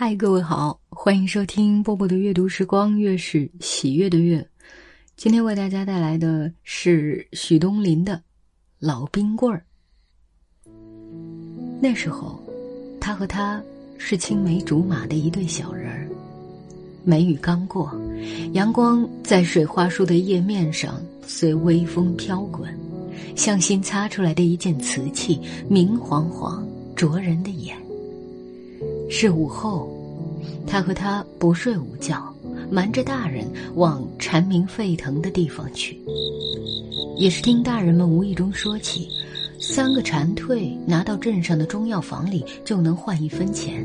嗨，各位好，欢迎收听波波的阅读时光，月是喜悦的月。今天为大家带来的是许东林的《老冰棍儿》。那时候，他和他是青梅竹马的一对小人儿。梅雨刚过，阳光在水花树的叶面上随微风飘滚，像新擦出来的一件瓷器，明晃晃，灼人的眼。是午后，他和他不睡午觉，瞒着大人往蝉鸣沸腾的地方去。也是听大人们无意中说起，三个蝉蜕拿到镇上的中药房里就能换一分钱，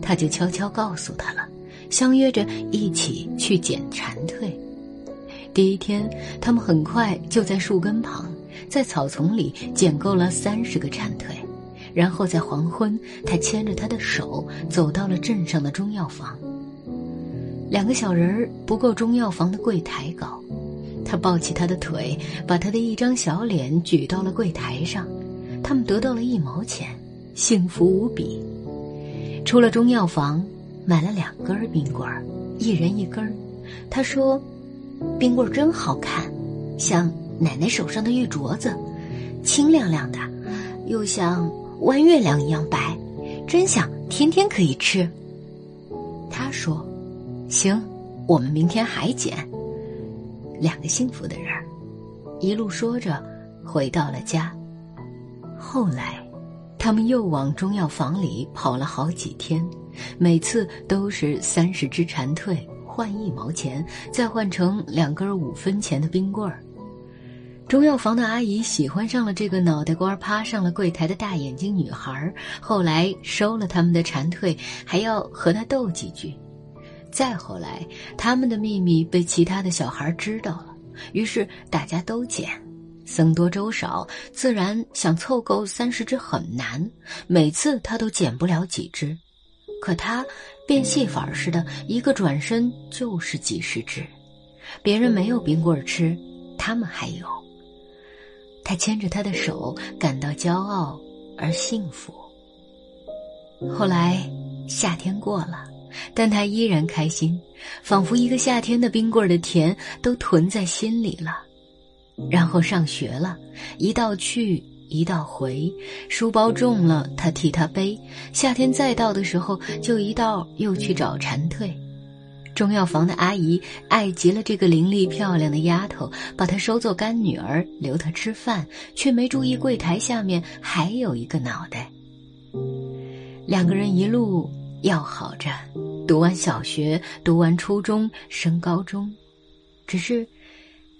他就悄悄告诉他了，相约着一起去捡蝉蜕。第一天，他们很快就在树根旁，在草丛里捡够了三十个蝉蜕。然后在黄昏，他牵着他的手走到了镇上的中药房。两个小人儿不够中药房的柜台高，他抱起他的腿，把他的一张小脸举到了柜台上。他们得到了一毛钱，幸福无比。出了中药房，买了两根冰棍儿，一人一根儿。他说：“冰棍儿真好看，像奶奶手上的玉镯子，清亮亮的，又像……”弯月亮一样白，真想，天天可以吃。他说：“行，我们明天还捡。”两个幸福的人，一路说着，回到了家。后来，他们又往中药房里跑了好几天，每次都是三十只蝉蜕换一毛钱，再换成两根五分钱的冰棍儿。中药房的阿姨喜欢上了这个脑袋瓜趴上了柜台的大眼睛女孩，后来收了他们的蝉蜕，还要和他斗几句。再后来，他们的秘密被其他的小孩知道了，于是大家都捡，僧多粥少，自然想凑够三十只很难。每次他都捡不了几只，可他变戏法似的，一个转身就是几十只。别人没有冰棍吃，他们还有。他牵着他的手，感到骄傲而幸福。后来夏天过了，但他依然开心，仿佛一个夏天的冰棍的甜都囤在心里了。然后上学了，一道去，一道回，书包重了，他替他背。夏天再到的时候，就一道又去找蝉蜕。中药房的阿姨爱极了这个伶俐漂亮的丫头，把她收做干女儿，留她吃饭，却没注意柜台下面还有一个脑袋。两个人一路要好着，读完小学，读完初中，升高中，只是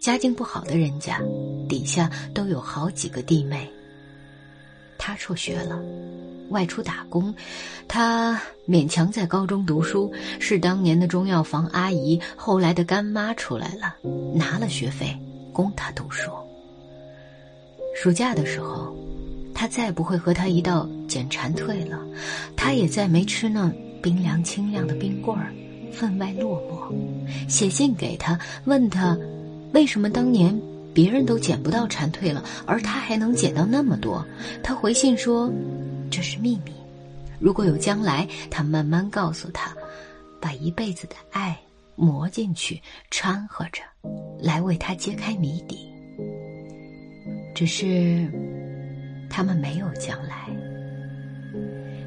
家境不好的人家，底下都有好几个弟妹。他辍学了。外出打工，他勉强在高中读书。是当年的中药房阿姨，后来的干妈出来了，拿了学费供他读书。暑假的时候，他再不会和他一道捡蝉蜕了，他也再没吃那冰凉清亮的冰棍儿，分外落寞。写信给他，问他为什么当年别人都捡不到蝉蜕了，而他还能捡到那么多。他回信说。这是秘密，如果有将来，他慢慢告诉他，把一辈子的爱磨进去，掺和着，来为他揭开谜底。只是，他们没有将来。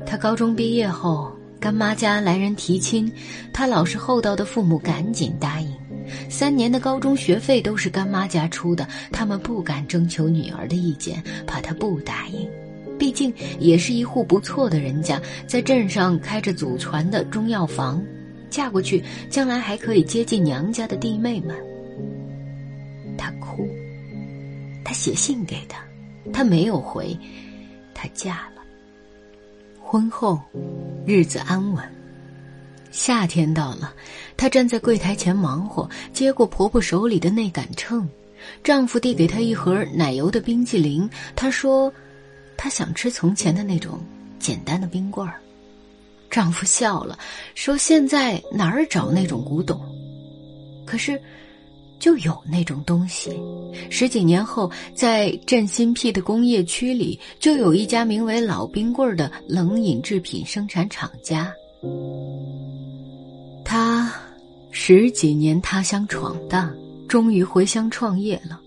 他高中毕业后，干妈家来人提亲，他老实厚道的父母赶紧答应，三年的高中学费都是干妈家出的，他们不敢征求女儿的意见，怕她不答应。毕竟也是一户不错的人家，在镇上开着祖传的中药房，嫁过去将来还可以接近娘家的弟妹们。她哭，他写信给他，他没有回，她嫁了。婚后，日子安稳。夏天到了，她站在柜台前忙活，接过婆婆手里的那杆秤，丈夫递给她一盒奶油的冰激凌，她说。她想吃从前的那种简单的冰棍儿，丈夫笑了，说：“现在哪儿找那种古董？可是，就有那种东西。十几年后，在镇新辟的工业区里，就有一家名为‘老冰棍儿’的冷饮制品生产厂家。十几年他乡闯荡，终于回乡创业了。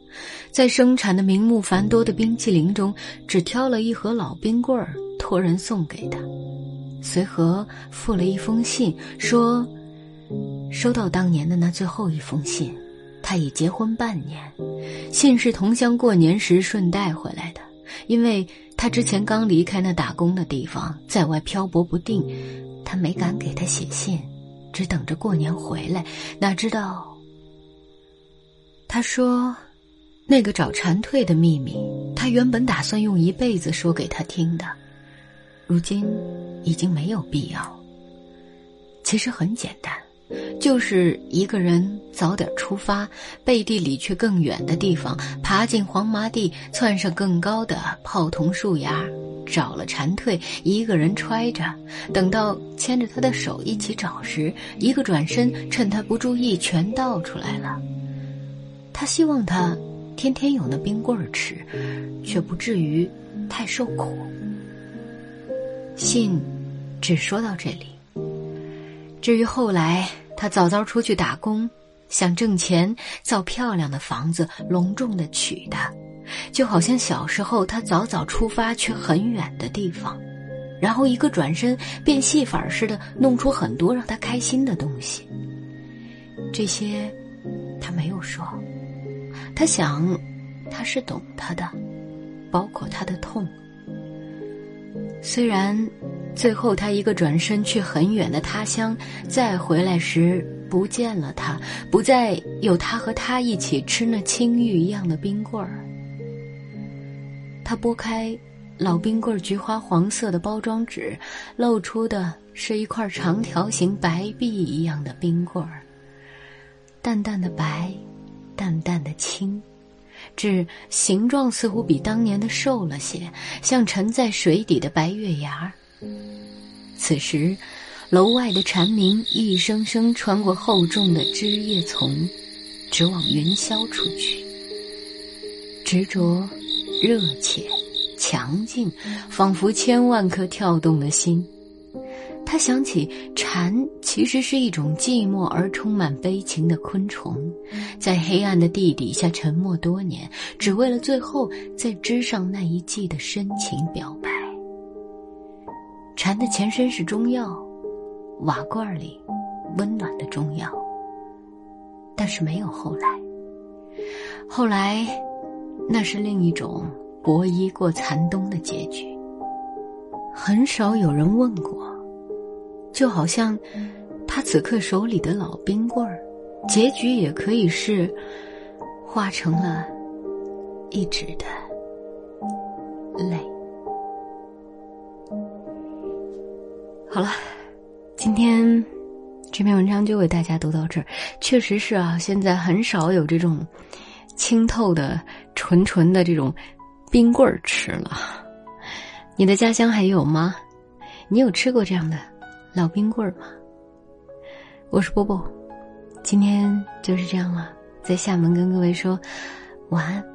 在生产的名目繁多的冰淇淋中，只挑了一盒老冰棍儿，托人送给他。随和附了一封信，说：“收到当年的那最后一封信，他已结婚半年。信是同乡过年时顺带回来的，因为他之前刚离开那打工的地方，在外漂泊不定，他没敢给他写信，只等着过年回来。哪知道，他说。”那个找蝉蜕的秘密，他原本打算用一辈子说给他听的，如今已经没有必要。其实很简单，就是一个人早点出发，背地里去更远的地方，爬进黄麻地，窜上更高的泡桐树芽，找了蝉蜕，一个人揣着，等到牵着他的手一起找时，一个转身，趁他不注意，全倒出来了。他希望他。天天有那冰棍吃，却不至于太受苦。信只说到这里。至于后来，他早早出去打工，想挣钱造漂亮的房子，隆重的娶她，就好像小时候他早早出发去很远的地方，然后一个转身变戏法似的弄出很多让他开心的东西。这些他没有说。他想，他是懂他的，包括他的痛。虽然最后他一个转身去很远的他乡，再回来时不见了他，不再有他和他一起吃那青玉一样的冰棍儿。他拨开老冰棍菊花黄色的包装纸，露出的是一块长条形白璧一样的冰棍儿，淡淡的白。淡淡的青，只形状似乎比当年的瘦了些，像沉在水底的白月牙儿。此时，楼外的蝉鸣一声声穿过厚重的枝叶丛，直往云霄处去。执着、热切、强劲，仿佛千万颗跳动的心。他想起，蝉其实是一种寂寞而充满悲情的昆虫，在黑暗的地底下沉默多年，只为了最后在枝上那一季的深情表白。蝉的前身是中药，瓦罐里温暖的中药，但是没有后来。后来，那是另一种薄衣过残冬的结局。很少有人问过。就好像，他此刻手里的老冰棍儿，结局也可以是化成了一纸的泪。好了，今天这篇文章就为大家读到这儿。确实是啊，现在很少有这种清透的、纯纯的这种冰棍儿吃了。你的家乡还有吗？你有吃过这样的？老冰棍儿吗？我是波波，今天就是这样了，在厦门跟各位说晚安。